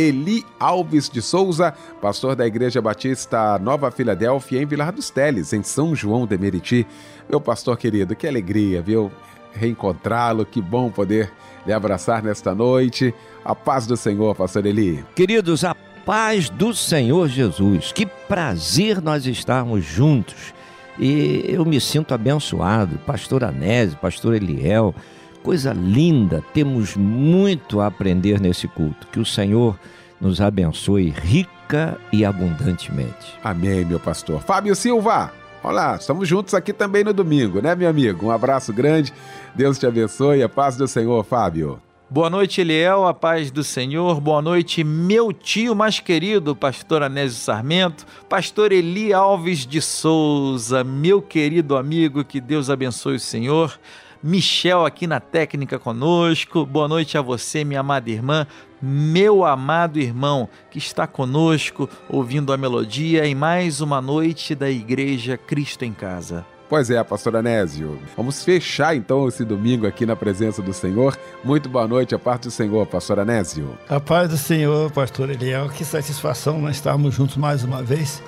Eli Alves de Souza, pastor da Igreja Batista Nova Filadélfia, em Vilar dos Teles, em São João de Meriti. Meu pastor querido, que alegria, viu? Reencontrá-lo, que bom poder lhe abraçar nesta noite. A paz do Senhor, pastor Eli. Queridos, a paz do Senhor Jesus. Que prazer nós estarmos juntos. E eu me sinto abençoado. Pastor Anésio, pastor Eliel, Coisa linda, temos muito a aprender nesse culto. Que o Senhor nos abençoe rica e abundantemente. Amém, meu pastor. Fábio Silva, olá, estamos juntos aqui também no domingo, né, meu amigo? Um abraço grande, Deus te abençoe, a paz do Senhor, Fábio. Boa noite, Eliel, a paz do Senhor. Boa noite, meu tio mais querido, pastor Anésio Sarmento, pastor Eli Alves de Souza, meu querido amigo, que Deus abençoe o Senhor. Michel aqui na técnica conosco. Boa noite a você, minha amada irmã, meu amado irmão que está conosco ouvindo a melodia em mais uma noite da Igreja Cristo em Casa. Pois é, pastor Anésio. Vamos fechar então esse domingo aqui na presença do Senhor. Muito boa noite, a parte do Senhor, pastor Anésio. A paz do Senhor, pastor Eliel. Que satisfação nós estarmos juntos mais uma vez.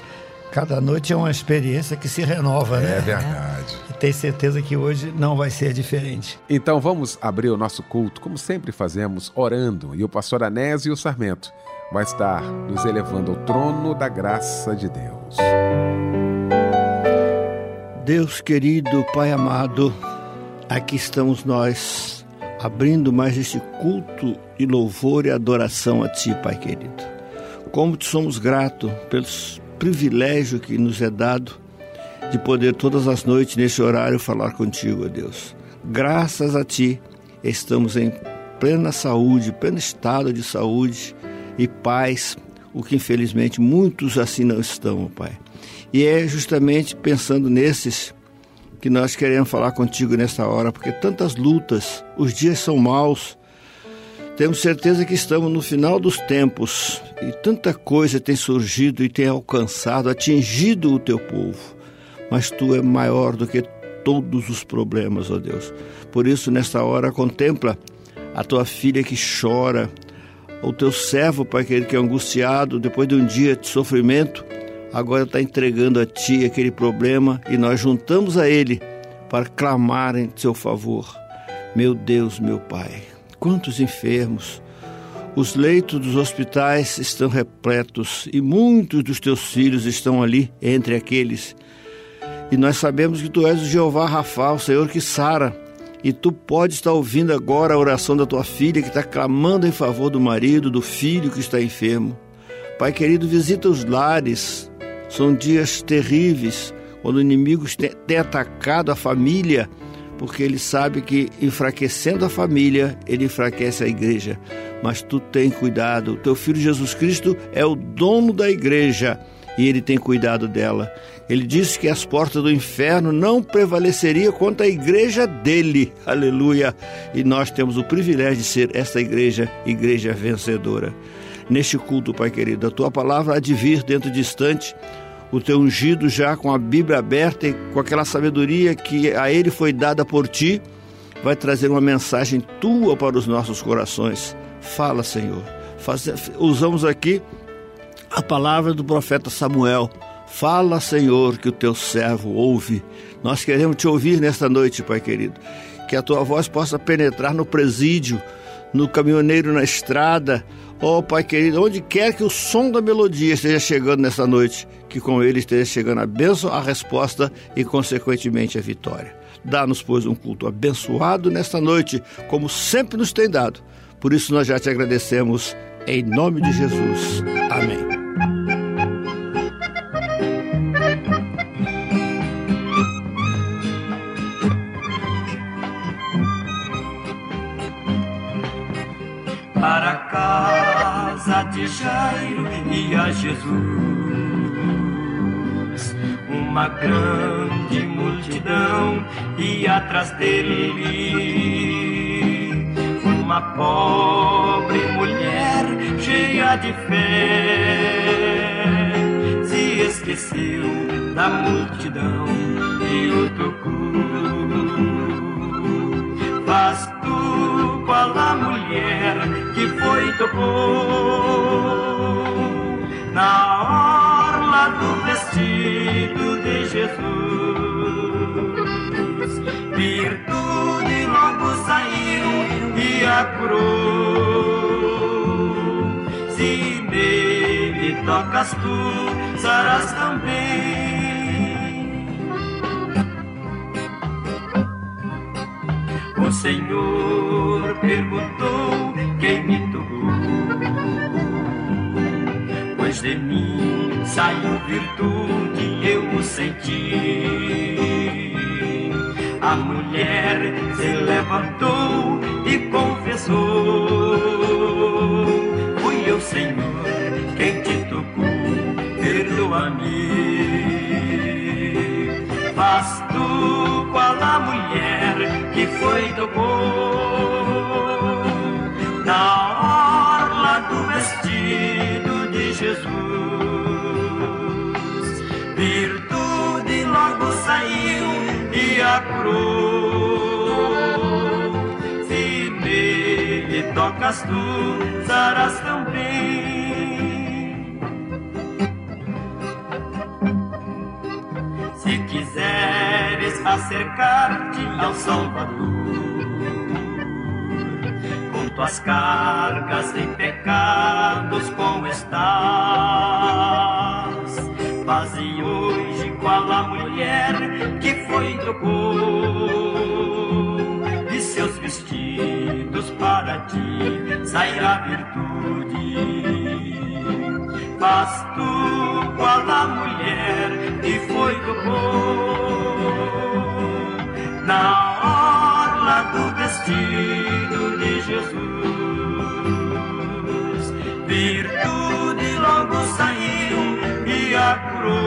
Cada noite é uma experiência que se renova, é né? É verdade. Tenho certeza que hoje não vai ser diferente. Então vamos abrir o nosso culto, como sempre fazemos, orando. E o pastor Anésio Sarmento vai estar nos elevando ao trono da graça de Deus. Deus querido, Pai amado, aqui estamos nós, abrindo mais este culto de louvor e adoração a Ti, Pai querido. Como te somos gratos pelos privilégio que nos é dado de poder todas as noites nesse horário falar contigo, ó Deus. Graças a ti estamos em plena saúde, pleno estado de saúde e paz, o que infelizmente muitos assim não estão, Pai. E é justamente pensando nesses que nós queremos falar contigo nesta hora, porque tantas lutas, os dias são maus, temos certeza que estamos no final dos tempos e tanta coisa tem surgido e tem alcançado, atingido o teu povo. Mas tu é maior do que todos os problemas, ó Deus. Por isso, nesta hora, contempla a tua filha que chora, o teu servo, Pai querido, que é angustiado depois de um dia de sofrimento, agora está entregando a ti aquele problema e nós juntamos a ele para clamar em seu favor. Meu Deus, meu Pai quantos enfermos. Os leitos dos hospitais estão repletos e muitos dos teus filhos estão ali entre aqueles. E nós sabemos que tu és o Jeová Rafa, o Senhor que sara. E tu pode estar ouvindo agora a oração da tua filha que está clamando em favor do marido, do filho que está enfermo. Pai querido, visita os lares. São dias terríveis quando o inimigo tem atacado a família porque ele sabe que enfraquecendo a família, ele enfraquece a igreja. Mas tu tem cuidado, o teu filho Jesus Cristo é o dono da igreja e ele tem cuidado dela. Ele disse que as portas do inferno não prevaleceriam contra a igreja dele. Aleluia! E nós temos o privilégio de ser esta igreja, igreja vencedora. Neste culto, Pai querido, a tua palavra há de vir dentro distante o teu ungido já com a Bíblia aberta e com aquela sabedoria que a ele foi dada por ti, vai trazer uma mensagem tua para os nossos corações. Fala, Senhor. Faz, usamos aqui a palavra do profeta Samuel. Fala, Senhor, que o teu servo ouve. Nós queremos te ouvir nesta noite, Pai querido. Que a tua voz possa penetrar no presídio, no caminhoneiro na estrada, Ó oh, Pai querido, onde quer que o som da melodia esteja chegando nessa noite, que com ele esteja chegando a bênção, a resposta e, consequentemente, a vitória. Dá-nos, pois, um culto abençoado nesta noite, como sempre nos tem dado. Por isso nós já te agradecemos em nome de Jesus. Amém. De Jairo e a Jesus uma grande multidão e atrás dele uma pobre mulher cheia de fé se esqueceu da multidão e o tocou. Qual a mulher que foi tocou na orla do vestido de Jesus. Virtude logo saiu e a curou. Se nele tocas tu, serás também. O Senhor perguntou quem me tocou, pois de mim saiu virtude, eu o senti. A mulher se levantou e confessou: Fui eu, Senhor, quem te tocou, perdoa-me. Qual a mulher que foi tocou na orla do vestido de Jesus. Virtude logo saiu e a curou. Se nele tocas tu, sarás também. Acercar-te ao Salvador, com tuas cargas e pecados como estás, faze hoje qual a mulher que foi trocou. De seus vestidos para ti sairá virtude. Faz tu qual a mulher que foi tocou na orla do vestido de Jesus. Virtude logo saiu e a curou.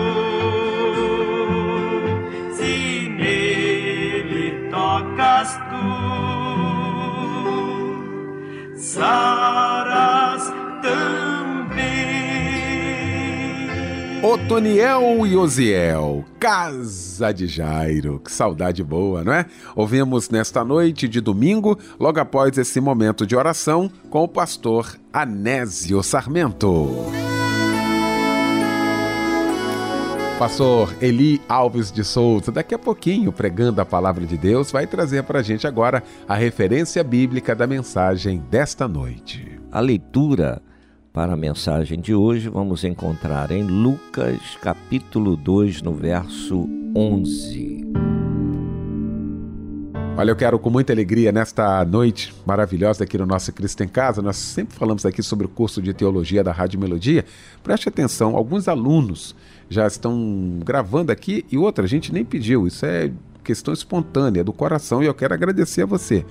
Se nele tocas tu, Otoniel e Osiel, Casa de Jairo. Que saudade boa, não é? Ouvimos nesta noite de domingo, logo após esse momento de oração, com o pastor Anésio Sarmento. Pastor Eli Alves de Souza, daqui a pouquinho, pregando a palavra de Deus, vai trazer para a gente agora a referência bíblica da mensagem desta noite. A leitura para a mensagem de hoje vamos encontrar em Lucas, capítulo 2, no verso 11. Olha, eu quero com muita alegria nesta noite maravilhosa aqui no nosso Cristo em Casa. Nós sempre falamos aqui sobre o curso de teologia da Rádio Melodia. Preste atenção, alguns alunos já estão gravando aqui e outra, a gente nem pediu. Isso é questão espontânea do coração e eu quero agradecer a você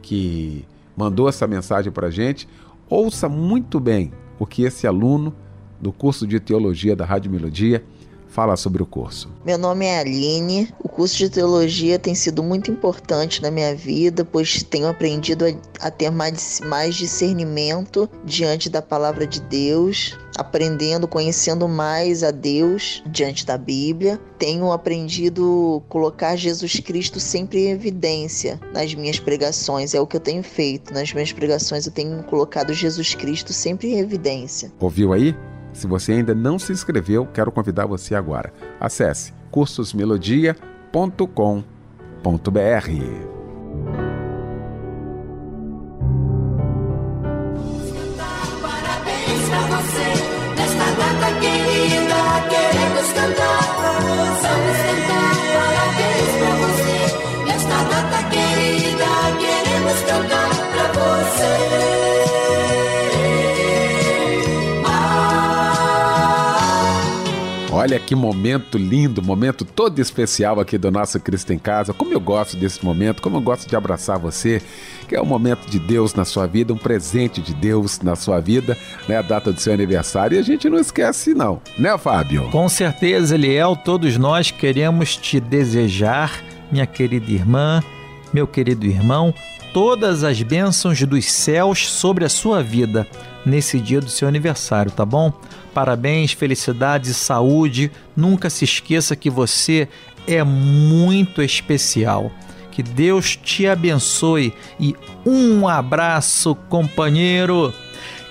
que mandou essa mensagem para a gente. Ouça muito bem o que esse aluno do curso de teologia da Rádio Melodia fala sobre o curso. Meu nome é Aline. O curso de teologia tem sido muito importante na minha vida, pois tenho aprendido a, a ter mais, mais discernimento diante da palavra de Deus, aprendendo, conhecendo mais a Deus diante da Bíblia. Tenho aprendido a colocar Jesus Cristo sempre em evidência nas minhas pregações. É o que eu tenho feito. Nas minhas pregações eu tenho colocado Jesus Cristo sempre em evidência. Ouviu aí? Se você ainda não se inscreveu, quero convidar você agora. Acesse cursosmelodia.com.br. Parabéns pra você, puedes cantar. Olha que momento lindo, momento todo especial aqui do nosso Cristo em Casa. Como eu gosto desse momento, como eu gosto de abraçar você, que é um momento de Deus na sua vida, um presente de Deus na sua vida, né? A data do seu aniversário. E a gente não esquece, não, né, Fábio? Com certeza, Eliel, todos nós queremos te desejar, minha querida irmã, meu querido irmão, todas as bênçãos dos céus sobre a sua vida nesse dia do seu aniversário, tá bom? Parabéns, felicidades saúde. Nunca se esqueça que você é muito especial. Que Deus te abençoe e um abraço, companheiro.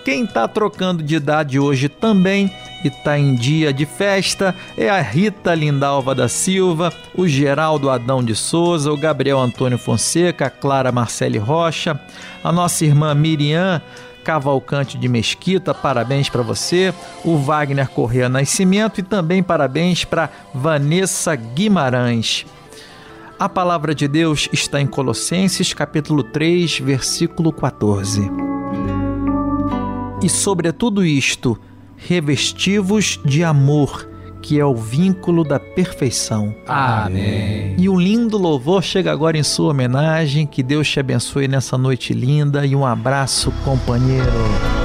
Quem está trocando de idade hoje também e está em dia de festa é a Rita Lindalva da Silva, o Geraldo Adão de Souza, o Gabriel Antônio Fonseca, a Clara Marcele Rocha, a nossa irmã Miriam Cavalcante de Mesquita, parabéns para você, o Wagner Correa Nascimento e também parabéns para Vanessa Guimarães. A palavra de Deus está em Colossenses capítulo 3, versículo 14. E sobre tudo isto, revestivos de amor, que é o vínculo da perfeição. Amém. E um lindo louvor chega agora em sua homenagem. Que Deus te abençoe nessa noite linda e um abraço, companheiro.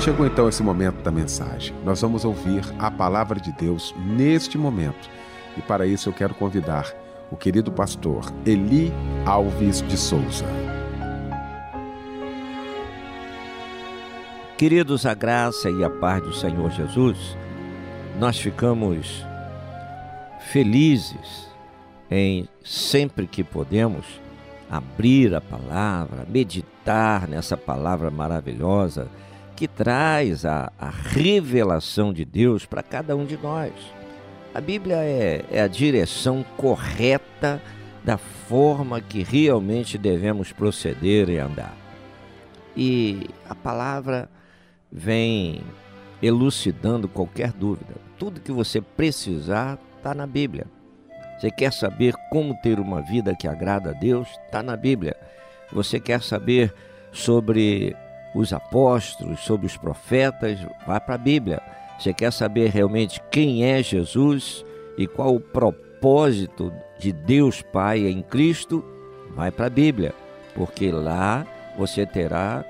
Chegou então esse momento da mensagem. Nós vamos ouvir a palavra de Deus neste momento. E para isso eu quero convidar o querido pastor Eli Alves de Souza. Queridos, a graça e a paz do Senhor Jesus, nós ficamos felizes em sempre que podemos abrir a palavra, meditar nessa palavra maravilhosa que traz a, a revelação de Deus para cada um de nós. A Bíblia é, é a direção correta da forma que realmente devemos proceder e andar. E a palavra vem elucidando qualquer dúvida. Tudo que você precisar está na Bíblia. Você quer saber como ter uma vida que agrada a Deus? Está na Bíblia. Você quer saber sobre os apóstolos, sobre os profetas, vá para a Bíblia. Você quer saber realmente quem é Jesus e qual o propósito de Deus Pai em Cristo? Vai para a Bíblia, porque lá você terá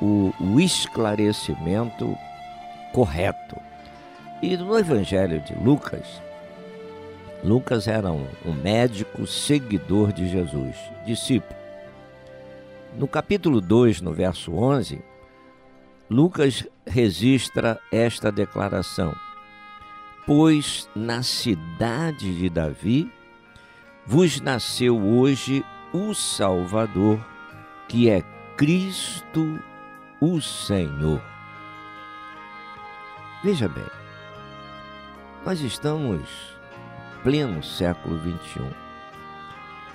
o, o esclarecimento correto. E no Evangelho de Lucas, Lucas era um, um médico seguidor de Jesus, discípulo. No capítulo 2, no verso 11, Lucas registra esta declaração: Pois na cidade de Davi vos nasceu hoje o Salvador, que é Cristo o Senhor. Veja bem, nós estamos pleno século 21.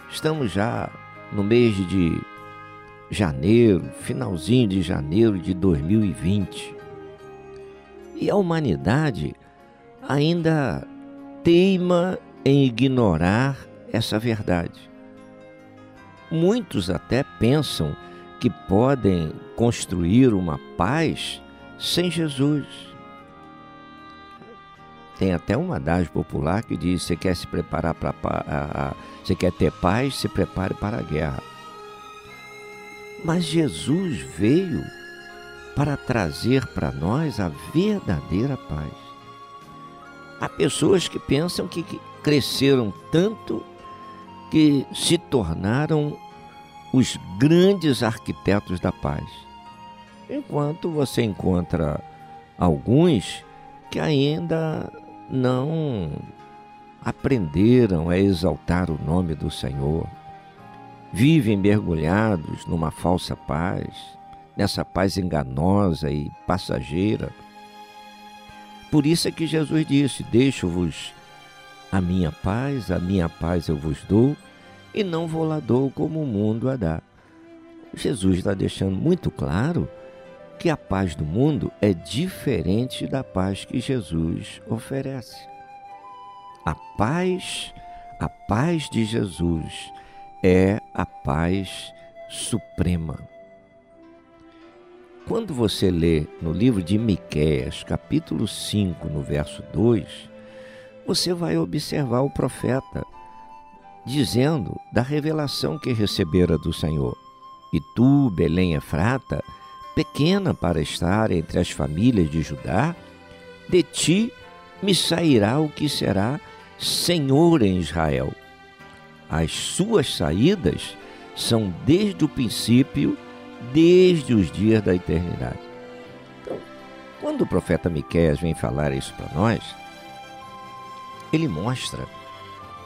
Estamos já no mês de janeiro, finalzinho de janeiro de 2020. E a humanidade ainda teima em ignorar essa verdade. Muitos até pensam que podem construir uma paz sem Jesus. Tem até uma adagio popular que diz: você quer se preparar para você quer ter paz, se prepare para a guerra. Mas Jesus veio para trazer para nós a verdadeira paz. Há pessoas que pensam que cresceram tanto que se tornaram os grandes arquitetos da paz. Enquanto você encontra alguns que ainda não aprenderam a exaltar o nome do Senhor, vivem mergulhados numa falsa paz, nessa paz enganosa e passageira. Por isso é que Jesus disse: Deixo-vos a minha paz, a minha paz eu vos dou, e não vou lá dou como o mundo a dá. Jesus está deixando muito claro que a paz do mundo é diferente da paz que Jesus oferece. A paz, a paz de Jesus é a paz suprema. Quando você lê no livro de Miqueias, capítulo 5, no verso 2, você vai observar o profeta dizendo da revelação que recebera do Senhor. E tu, Belém Efrata, pequena para estar entre as famílias de Judá, de ti me sairá o que será Senhor em Israel as suas saídas são desde o princípio, desde os dias da eternidade. Então, quando o profeta Miqueias vem falar isso para nós, ele mostra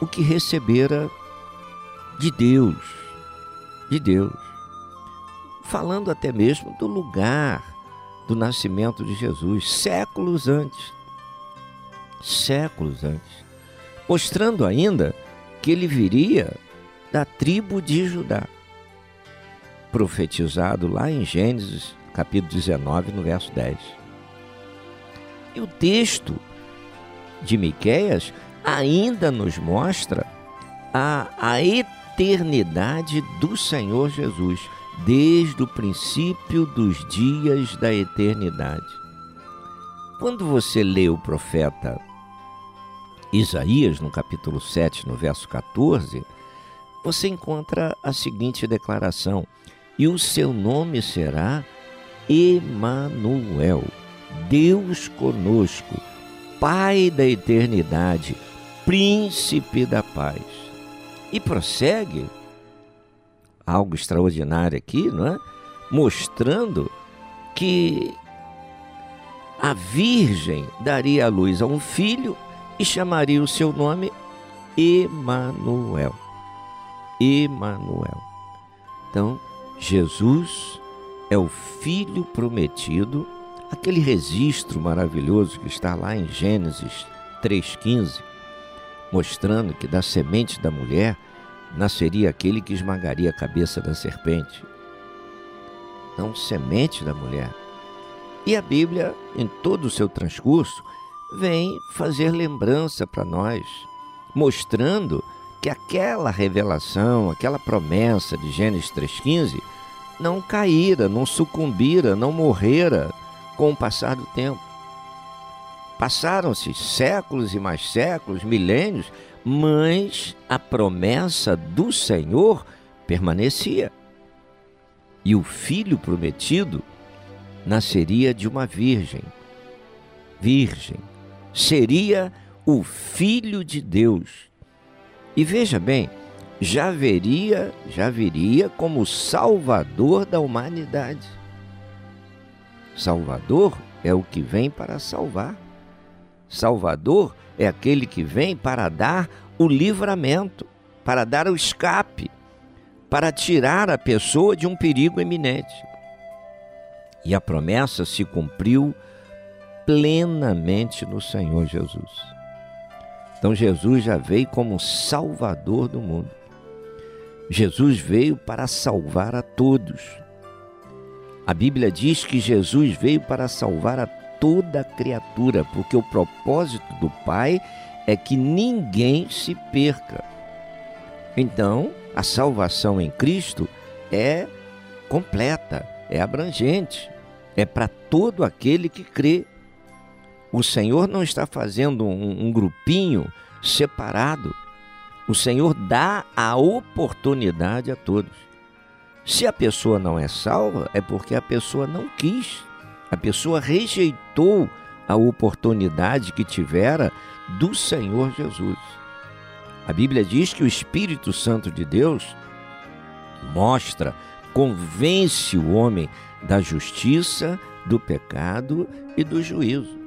o que recebera de Deus, de Deus, falando até mesmo do lugar do nascimento de Jesus, séculos antes, séculos antes, mostrando ainda que ele viria da tribo de Judá. Profetizado lá em Gênesis, capítulo 19, no verso 10. E o texto de Miqueias ainda nos mostra a, a eternidade do Senhor Jesus, desde o princípio dos dias da eternidade. Quando você lê o profeta Isaías, no capítulo 7, no verso 14, você encontra a seguinte declaração: E o seu nome será Emanuel, Deus conosco, Pai da eternidade, príncipe da paz. E prossegue algo extraordinário aqui, não é? Mostrando que a virgem daria à luz a um filho e chamaria o seu nome Emanuel. Emanuel. Então, Jesus é o filho prometido, aquele registro maravilhoso que está lá em Gênesis 3:15, mostrando que da semente da mulher nasceria aquele que esmagaria a cabeça da serpente. Então, semente da mulher. E a Bíblia, em todo o seu transcurso, vem fazer lembrança para nós, mostrando que aquela revelação, aquela promessa de Gênesis 3,15 não caíra, não sucumbira, não morrera com o passar do tempo. Passaram-se séculos e mais séculos, milênios, mas a promessa do Senhor permanecia. E o filho prometido nasceria de uma virgem. Virgem. Seria o filho de Deus. E veja bem, já veria, já viria como salvador da humanidade. Salvador é o que vem para salvar. Salvador é aquele que vem para dar o livramento, para dar o escape, para tirar a pessoa de um perigo iminente. E a promessa se cumpriu plenamente no Senhor Jesus. Então Jesus já veio como Salvador do mundo. Jesus veio para salvar a todos. A Bíblia diz que Jesus veio para salvar a toda criatura, porque o propósito do Pai é que ninguém se perca. Então, a salvação em Cristo é completa, é abrangente, é para todo aquele que crê. O Senhor não está fazendo um, um grupinho separado. O Senhor dá a oportunidade a todos. Se a pessoa não é salva, é porque a pessoa não quis. A pessoa rejeitou a oportunidade que tivera do Senhor Jesus. A Bíblia diz que o Espírito Santo de Deus mostra, convence o homem da justiça, do pecado e do juízo.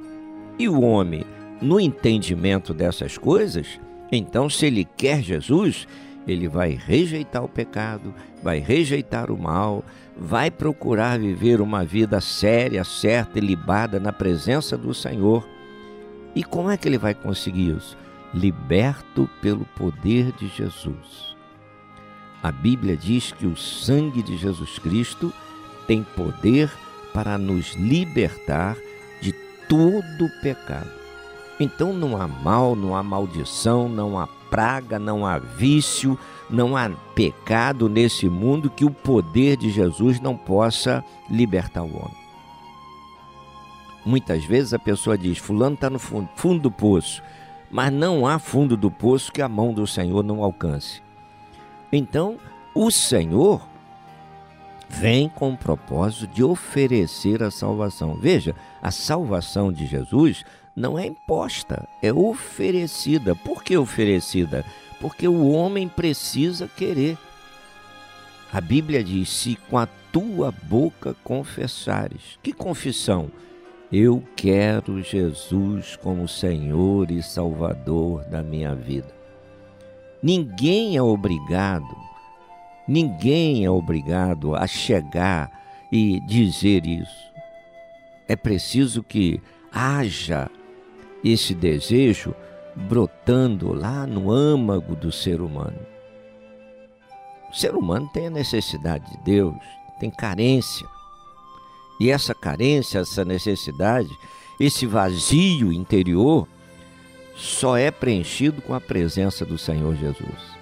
E o homem, no entendimento dessas coisas, então, se ele quer Jesus, ele vai rejeitar o pecado, vai rejeitar o mal, vai procurar viver uma vida séria, certa e libada na presença do Senhor. E como é que ele vai conseguir isso? Liberto pelo poder de Jesus. A Bíblia diz que o sangue de Jesus Cristo tem poder para nos libertar todo pecado. Então não há mal, não há maldição, não há praga, não há vício, não há pecado nesse mundo que o poder de Jesus não possa libertar o homem. Muitas vezes a pessoa diz: Fulano está no fundo, fundo do poço, mas não há fundo do poço que a mão do Senhor não alcance. Então, o Senhor vem com o propósito de oferecer a salvação. Veja, a salvação de Jesus não é imposta, é oferecida. Por que oferecida? Porque o homem precisa querer. A Bíblia diz: se com a tua boca confessares. Que confissão? Eu quero Jesus como Senhor e Salvador da minha vida. Ninguém é obrigado, ninguém é obrigado a chegar e dizer isso. É preciso que haja esse desejo brotando lá no âmago do ser humano. O ser humano tem a necessidade de Deus, tem carência. E essa carência, essa necessidade, esse vazio interior, só é preenchido com a presença do Senhor Jesus.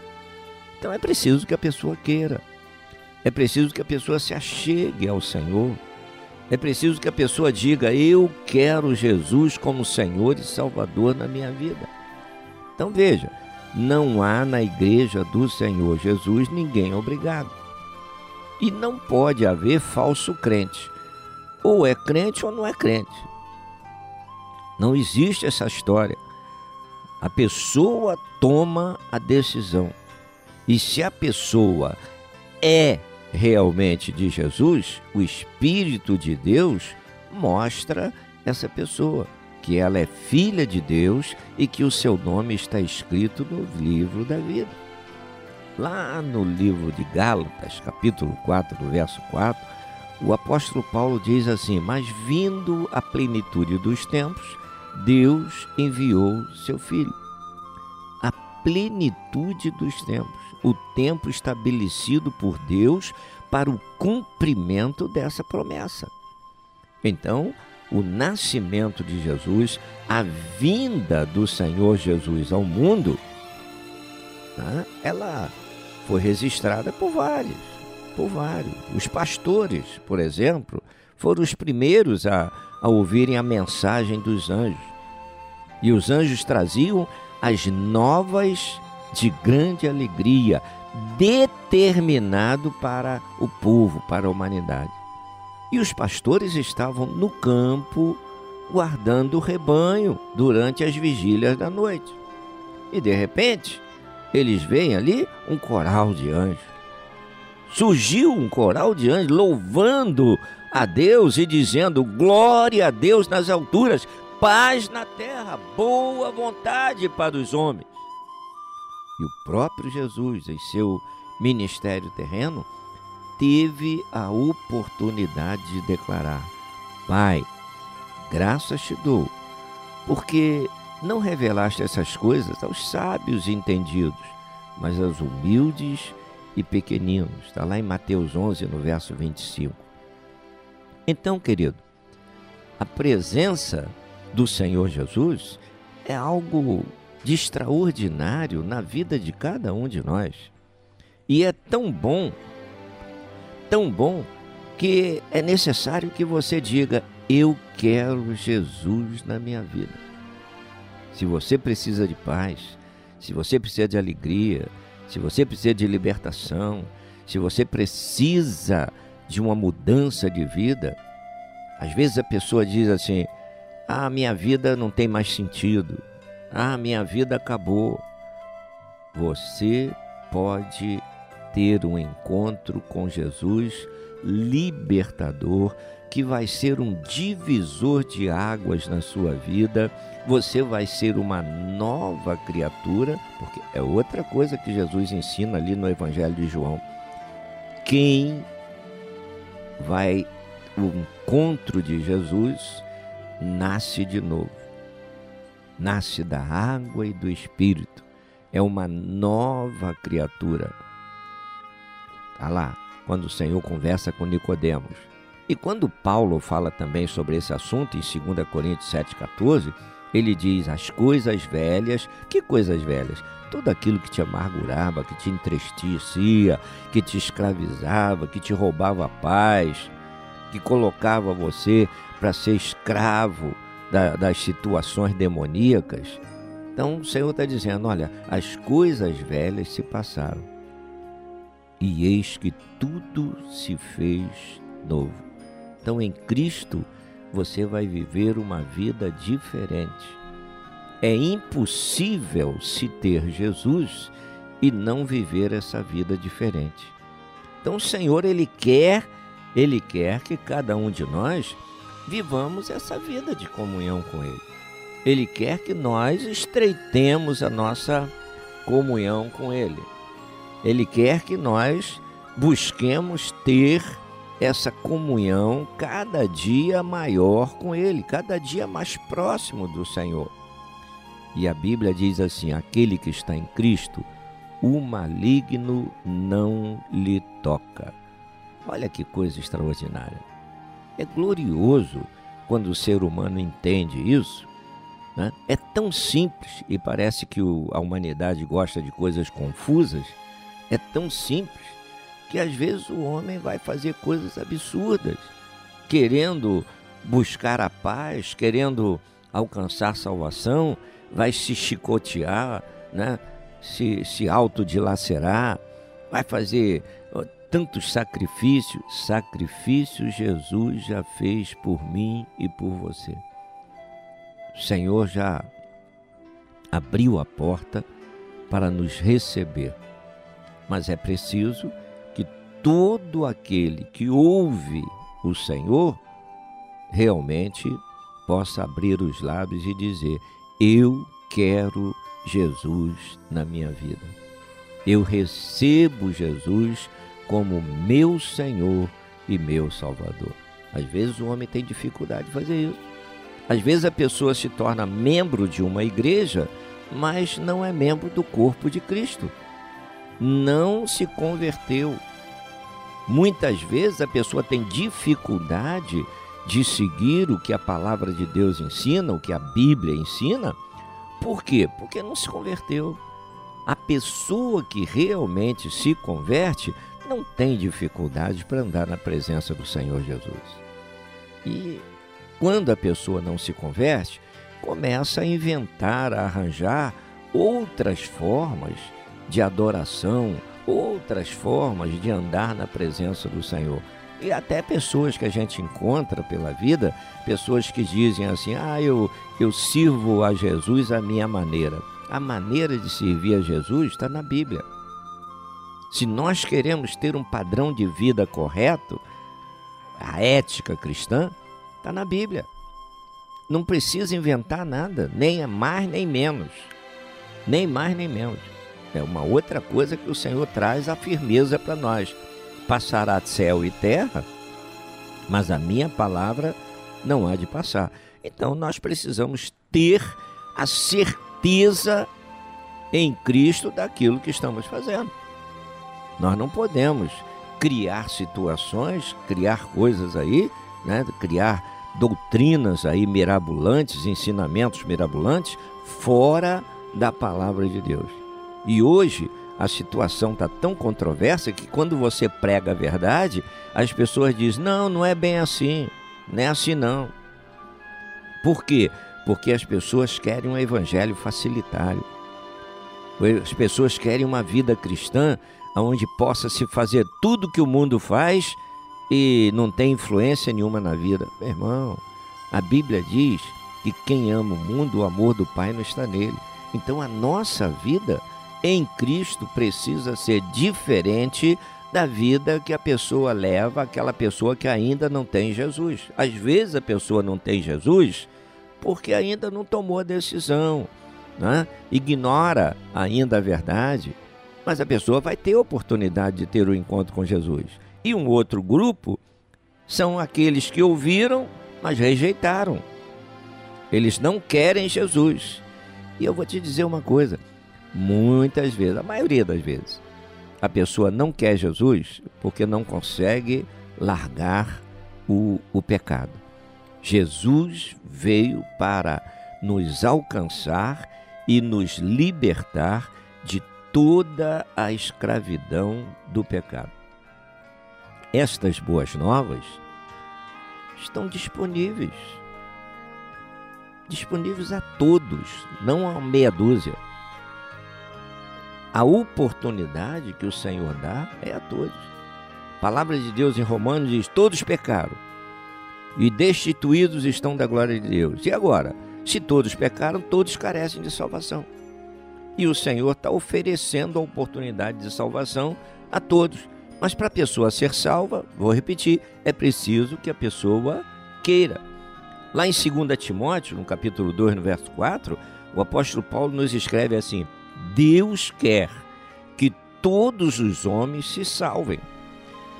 Então é preciso que a pessoa queira, é preciso que a pessoa se achegue ao Senhor é preciso que a pessoa diga: Eu quero Jesus como Senhor e Salvador na minha vida. Então veja, não há na igreja do Senhor Jesus ninguém obrigado. E não pode haver falso crente. ou é crente ou não é crente. Não existe essa história. A pessoa toma a decisão. E se a pessoa é realmente de Jesus, o Espírito de Deus mostra essa pessoa que ela é filha de Deus e que o seu nome está escrito no livro da vida. Lá no livro de Gálatas, capítulo 4, verso 4, o apóstolo Paulo diz assim: Mas vindo a plenitude dos tempos, Deus enviou seu filho. A plenitude dos tempos, o tempo estabelecido por Deus para o cumprimento dessa promessa. Então, o nascimento de Jesus, a vinda do Senhor Jesus ao mundo, né, ela foi registrada por vários, por vários. Os pastores, por exemplo, foram os primeiros a, a ouvirem a mensagem dos anjos. E os anjos traziam as novas de grande alegria, determinado para o povo, para a humanidade. E os pastores estavam no campo guardando o rebanho durante as vigílias da noite. E de repente, eles veem ali um coral de anjos. Surgiu um coral de anjos louvando a Deus e dizendo: Glória a Deus nas alturas, paz na terra, boa vontade para os homens. E o próprio Jesus, em seu ministério terreno, teve a oportunidade de declarar: Pai, graças te dou, porque não revelaste essas coisas aos sábios e entendidos, mas aos humildes e pequeninos. Está lá em Mateus 11, no verso 25. Então, querido, a presença do Senhor Jesus é algo de extraordinário na vida de cada um de nós. E é tão bom tão bom que é necessário que você diga: Eu quero Jesus na minha vida. Se você precisa de paz, se você precisa de alegria, se você precisa de libertação, se você precisa de uma mudança de vida, às vezes a pessoa diz assim: Ah, minha vida não tem mais sentido. Ah, minha vida acabou. Você pode ter um encontro com Jesus libertador, que vai ser um divisor de águas na sua vida. Você vai ser uma nova criatura, porque é outra coisa que Jesus ensina ali no Evangelho de João. Quem vai o encontro de Jesus nasce de novo. Nasce da água e do espírito. É uma nova criatura. Está lá, quando o Senhor conversa com Nicodemos. E quando Paulo fala também sobre esse assunto em 2 Coríntios 7,14, ele diz as coisas velhas, que coisas velhas? Tudo aquilo que te amargurava, que te entristecia, que te escravizava, que te roubava a paz, que colocava você para ser escravo da, das situações demoníacas. Então o Senhor está dizendo: olha, as coisas velhas se passaram e eis que tudo se fez novo. Então, em Cristo, você vai viver uma vida diferente. É impossível se ter Jesus e não viver essa vida diferente. Então, o Senhor, Ele quer, Ele quer que cada um de nós vivamos essa vida de comunhão com Ele. Ele quer que nós estreitemos a nossa comunhão com Ele. Ele quer que nós busquemos ter essa comunhão cada dia maior com Ele, cada dia mais próximo do Senhor. E a Bíblia diz assim: aquele que está em Cristo, o maligno não lhe toca. Olha que coisa extraordinária. É glorioso quando o ser humano entende isso. Né? É tão simples e parece que a humanidade gosta de coisas confusas é tão simples que às vezes o homem vai fazer coisas absurdas, querendo buscar a paz, querendo alcançar salvação, vai se chicotear, né? se, se autodilacerar, vai fazer tantos sacrifícios, sacrifícios Jesus já fez por mim e por você. O Senhor já abriu a porta para nos receber. Mas é preciso que todo aquele que ouve o Senhor realmente possa abrir os lábios e dizer: Eu quero Jesus na minha vida. Eu recebo Jesus como meu Senhor e meu Salvador. Às vezes o homem tem dificuldade de fazer isso. Às vezes a pessoa se torna membro de uma igreja, mas não é membro do corpo de Cristo. Não se converteu. Muitas vezes a pessoa tem dificuldade de seguir o que a palavra de Deus ensina, o que a Bíblia ensina. Por quê? Porque não se converteu. A pessoa que realmente se converte não tem dificuldade para andar na presença do Senhor Jesus. E quando a pessoa não se converte, começa a inventar, a arranjar outras formas de adoração, outras formas de andar na presença do Senhor. E até pessoas que a gente encontra pela vida, pessoas que dizem assim: ah, eu, eu sirvo a Jesus à minha maneira. A maneira de servir a Jesus está na Bíblia. Se nós queremos ter um padrão de vida correto, a ética cristã está na Bíblia. Não precisa inventar nada, nem mais nem menos. Nem mais nem menos. É uma outra coisa que o Senhor traz a firmeza para nós passará céu e terra, mas a minha palavra não há de passar. Então nós precisamos ter a certeza em Cristo daquilo que estamos fazendo. Nós não podemos criar situações, criar coisas aí, né, criar doutrinas aí mirabolantes, ensinamentos mirabolantes fora da palavra de Deus. E hoje a situação está tão controversa que quando você prega a verdade, as pessoas dizem: não, não é bem assim, não é assim não. Por quê? Porque as pessoas querem um evangelho facilitário. As pessoas querem uma vida cristã onde possa se fazer tudo que o mundo faz e não tem influência nenhuma na vida. Meu irmão, a Bíblia diz que quem ama o mundo, o amor do Pai não está nele. Então a nossa vida em Cristo precisa ser diferente da vida que a pessoa leva, aquela pessoa que ainda não tem Jesus. Às vezes a pessoa não tem Jesus porque ainda não tomou a decisão, né? ignora ainda a verdade, mas a pessoa vai ter oportunidade de ter o um encontro com Jesus. E um outro grupo são aqueles que ouviram, mas rejeitaram. Eles não querem Jesus. E eu vou te dizer uma coisa: Muitas vezes, a maioria das vezes, a pessoa não quer Jesus porque não consegue largar o, o pecado. Jesus veio para nos alcançar e nos libertar de toda a escravidão do pecado. Estas boas novas estão disponíveis. Disponíveis a todos, não a meia dúzia. A oportunidade que o Senhor dá é a todos. A palavra de Deus em Romanos diz: Todos pecaram e destituídos estão da glória de Deus. E agora? Se todos pecaram, todos carecem de salvação. E o Senhor está oferecendo a oportunidade de salvação a todos. Mas para a pessoa ser salva, vou repetir, é preciso que a pessoa queira. Lá em 2 Timóteo, no capítulo 2, no verso 4, o apóstolo Paulo nos escreve assim: Deus quer que todos os homens se salvem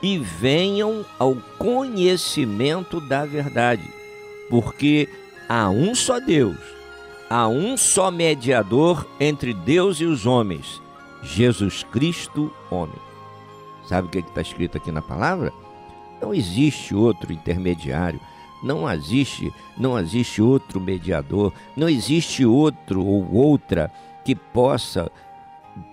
e venham ao conhecimento da verdade, porque há um só Deus, há um só mediador entre Deus e os homens, Jesus Cristo, homem. Sabe o que é está escrito aqui na palavra? Não existe outro intermediário, não existe, não existe outro mediador, não existe outro ou outra que possa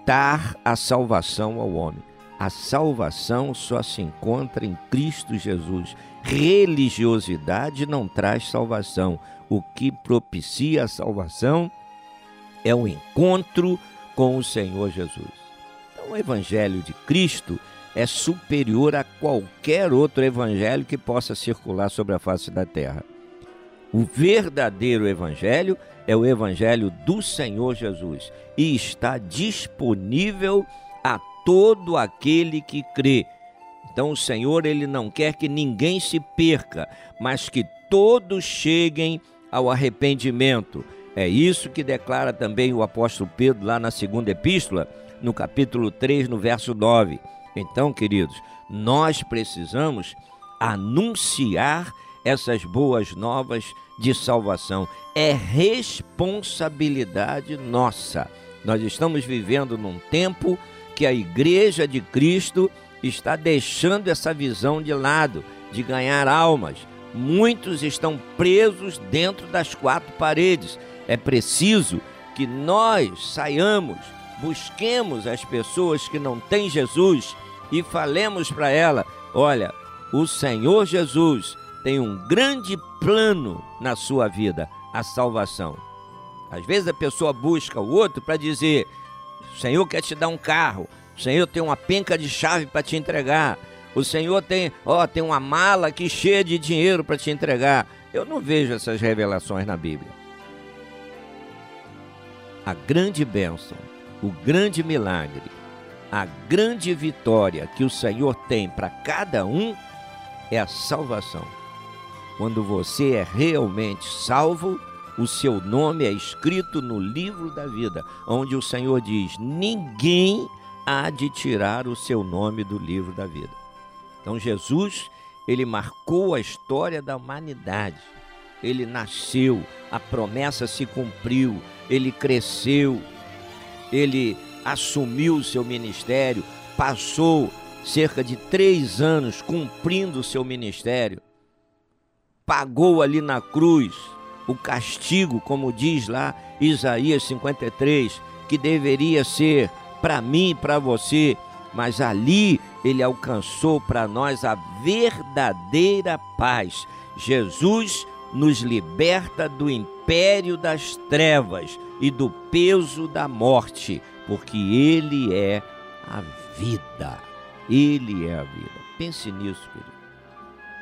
dar a salvação ao homem. A salvação só se encontra em Cristo Jesus. Religiosidade não traz salvação. O que propicia a salvação é o encontro com o Senhor Jesus. Então, o Evangelho de Cristo é superior a qualquer outro evangelho que possa circular sobre a face da terra. O verdadeiro evangelho é o evangelho do Senhor Jesus e está disponível a todo aquele que crê. Então o Senhor ele não quer que ninguém se perca, mas que todos cheguem ao arrependimento. É isso que declara também o apóstolo Pedro lá na segunda epístola, no capítulo 3, no verso 9. Então, queridos, nós precisamos anunciar essas boas novas de salvação. É responsabilidade nossa. Nós estamos vivendo num tempo que a igreja de Cristo está deixando essa visão de lado, de ganhar almas. Muitos estão presos dentro das quatro paredes. É preciso que nós saiamos, busquemos as pessoas que não têm Jesus e falemos para ela: olha, o Senhor Jesus tem um grande plano na sua vida, a salvação. Às vezes a pessoa busca o outro para dizer: o Senhor quer te dar um carro, Senhor tem uma penca de chave para te entregar, o Senhor tem, ó, tem uma mala aqui cheia de dinheiro para te entregar. Eu não vejo essas revelações na Bíblia. A grande bênção, o grande milagre, a grande vitória que o Senhor tem para cada um é a salvação. Quando você é realmente salvo, o seu nome é escrito no livro da vida, onde o Senhor diz: ninguém há de tirar o seu nome do livro da vida. Então Jesus, ele marcou a história da humanidade. Ele nasceu, a promessa se cumpriu, ele cresceu, ele assumiu o seu ministério, passou cerca de três anos cumprindo o seu ministério, pagou ali na cruz o castigo, como diz lá Isaías 53, que deveria ser para mim para você, mas ali ele alcançou para nós a verdadeira paz. Jesus nos liberta do império das trevas e do peso da morte porque Ele é a vida. Ele é a vida. Pense nisso, querido.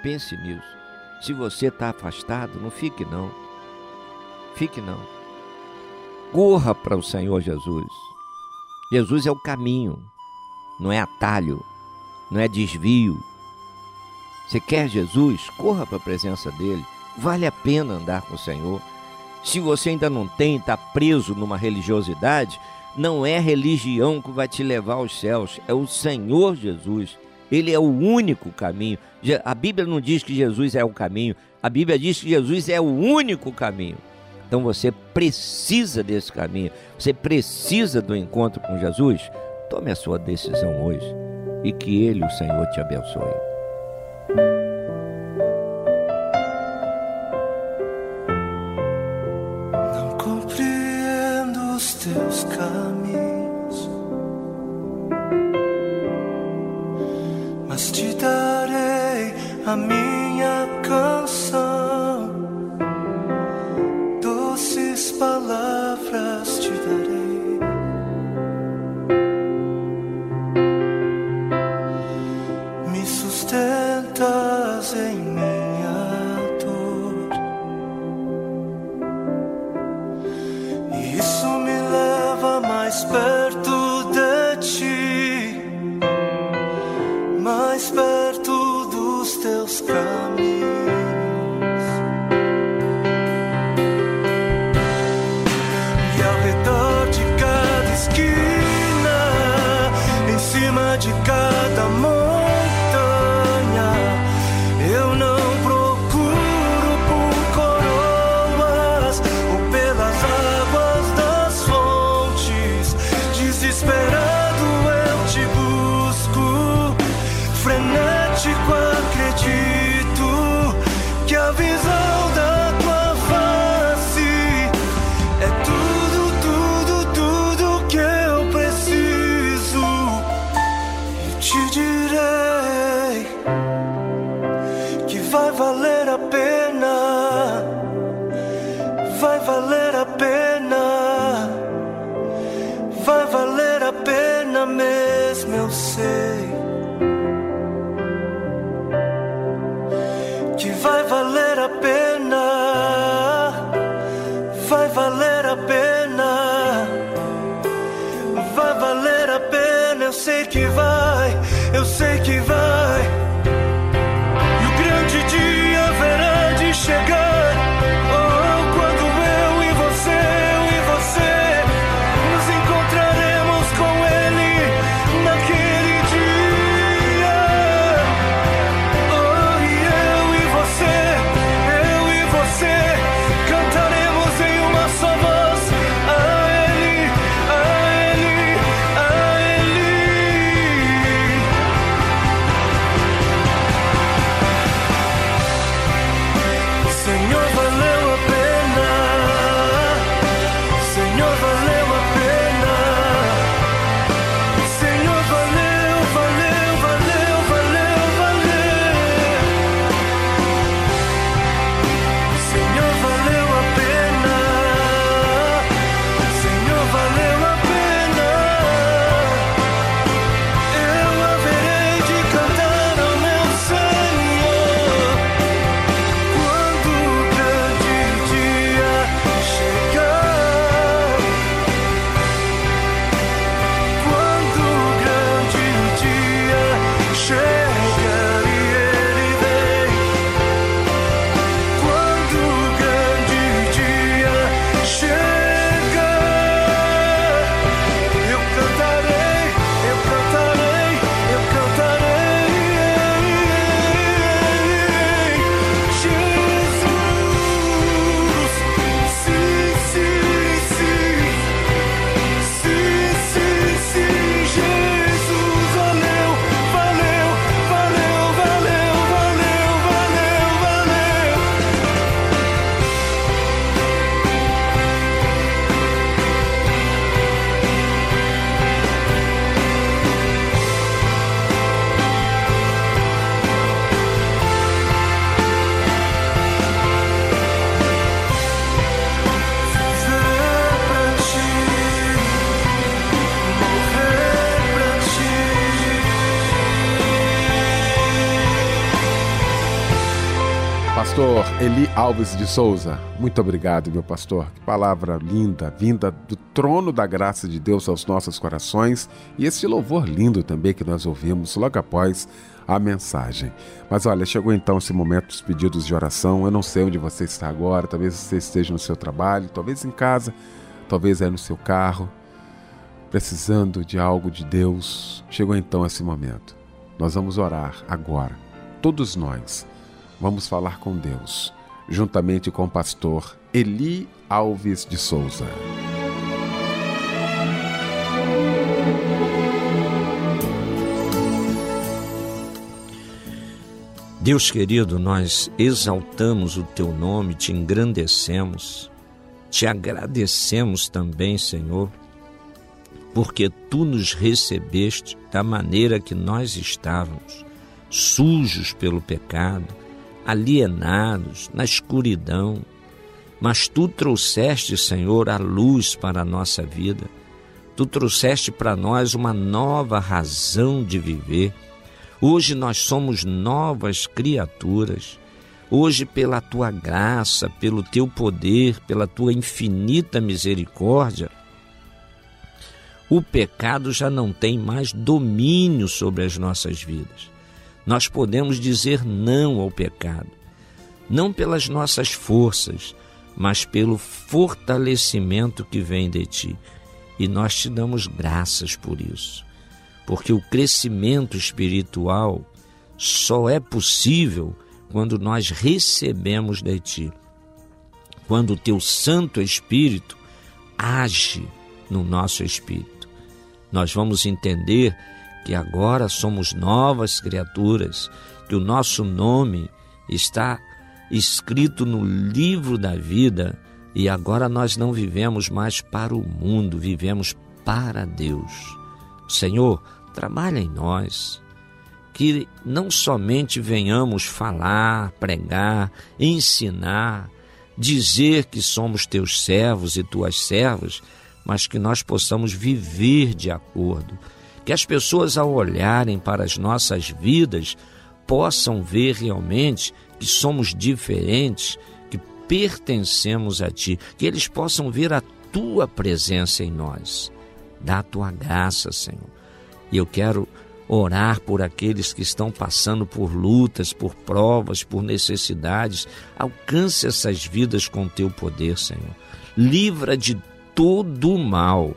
Pense nisso. Se você está afastado, não fique não. Fique não. Corra para o Senhor Jesus. Jesus é o caminho, não é atalho, não é desvio. Você quer Jesus? Corra para a presença dele. Vale a pena andar com o Senhor. Se você ainda não tem, está preso numa religiosidade, não é religião que vai te levar aos céus, é o Senhor Jesus. Ele é o único caminho. A Bíblia não diz que Jesus é o caminho, a Bíblia diz que Jesus é o único caminho. Então você precisa desse caminho, você precisa do encontro com Jesus. Tome a sua decisão hoje e que Ele, o Senhor, te abençoe. mesmo eu sei Alves de Souza, muito obrigado, meu pastor. Que palavra linda, vinda do trono da graça de Deus aos nossos corações e esse louvor lindo também que nós ouvimos logo após a mensagem. Mas olha, chegou então esse momento dos pedidos de oração. Eu não sei onde você está agora, talvez você esteja no seu trabalho, talvez em casa, talvez é no seu carro, precisando de algo de Deus. Chegou então esse momento. Nós vamos orar agora, todos nós vamos falar com Deus, juntamente com o pastor Eli Alves de Souza. Deus querido, nós exaltamos o teu nome, te engrandecemos, te agradecemos também, Senhor, porque tu nos recebeste da maneira que nós estávamos, sujos pelo pecado, alienados, na escuridão. Mas tu trouxeste, Senhor, a luz para a nossa vida. Tu trouxeste para nós uma nova razão de viver. Hoje nós somos novas criaturas. Hoje, pela tua graça, pelo teu poder, pela tua infinita misericórdia, o pecado já não tem mais domínio sobre as nossas vidas. Nós podemos dizer não ao pecado, não pelas nossas forças, mas pelo fortalecimento que vem de ti. E nós te damos graças por isso, porque o crescimento espiritual só é possível quando nós recebemos de ti. Quando o teu Santo Espírito age no nosso espírito. Nós vamos entender que agora somos novas criaturas, que o nosso nome está escrito no livro da vida e agora nós não vivemos mais para o mundo, vivemos para Deus. Senhor, trabalha em nós, que não somente venhamos falar, pregar, ensinar, dizer que somos teus servos e tuas servas, mas que nós possamos viver de acordo. Que as pessoas, ao olharem para as nossas vidas, possam ver realmente que somos diferentes, que pertencemos a Ti, que eles possam ver a Tua presença em nós. Dá a Tua graça, Senhor. E eu quero orar por aqueles que estão passando por lutas, por provas, por necessidades. Alcance essas vidas com teu poder, Senhor. Livra de todo o mal.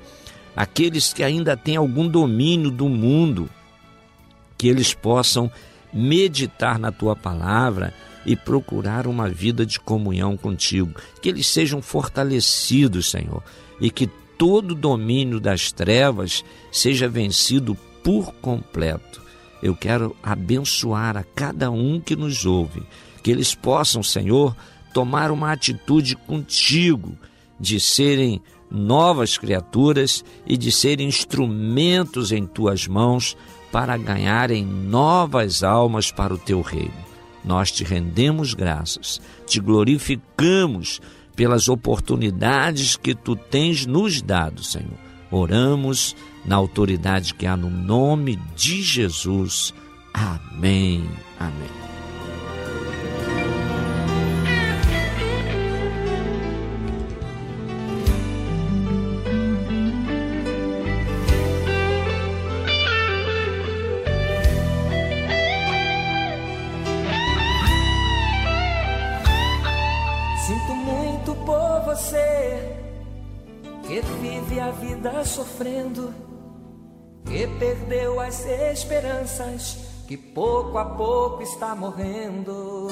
Aqueles que ainda têm algum domínio do mundo, que eles possam meditar na tua palavra e procurar uma vida de comunhão contigo. Que eles sejam fortalecidos, Senhor, e que todo domínio das trevas seja vencido por completo. Eu quero abençoar a cada um que nos ouve, que eles possam, Senhor, tomar uma atitude contigo de serem novas criaturas e de serem instrumentos em tuas mãos para ganharem novas almas para o teu reino. Nós te rendemos graças, te glorificamos pelas oportunidades que tu tens nos dado, Senhor. Oramos na autoridade que há no nome de Jesus. Amém. Amém. Esperanças, que pouco a pouco está morrendo.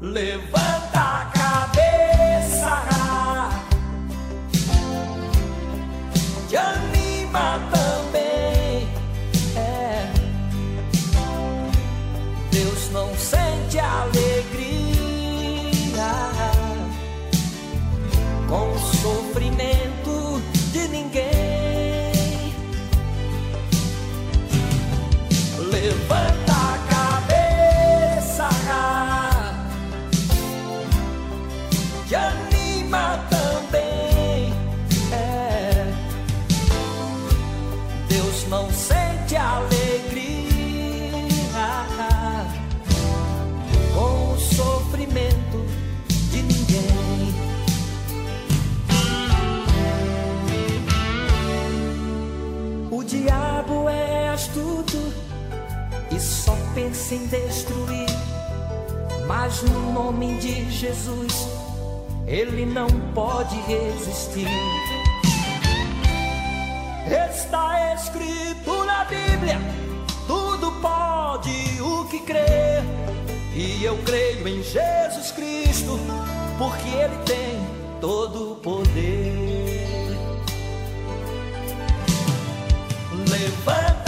Levanta a cabeça, te anima também. É. Deus não sente alegria pensa em destruir. Mas no nome de Jesus, ele não pode resistir. Está escrito na Bíblia: tudo pode o que crer. E eu creio em Jesus Cristo, porque ele tem todo o poder. Levanta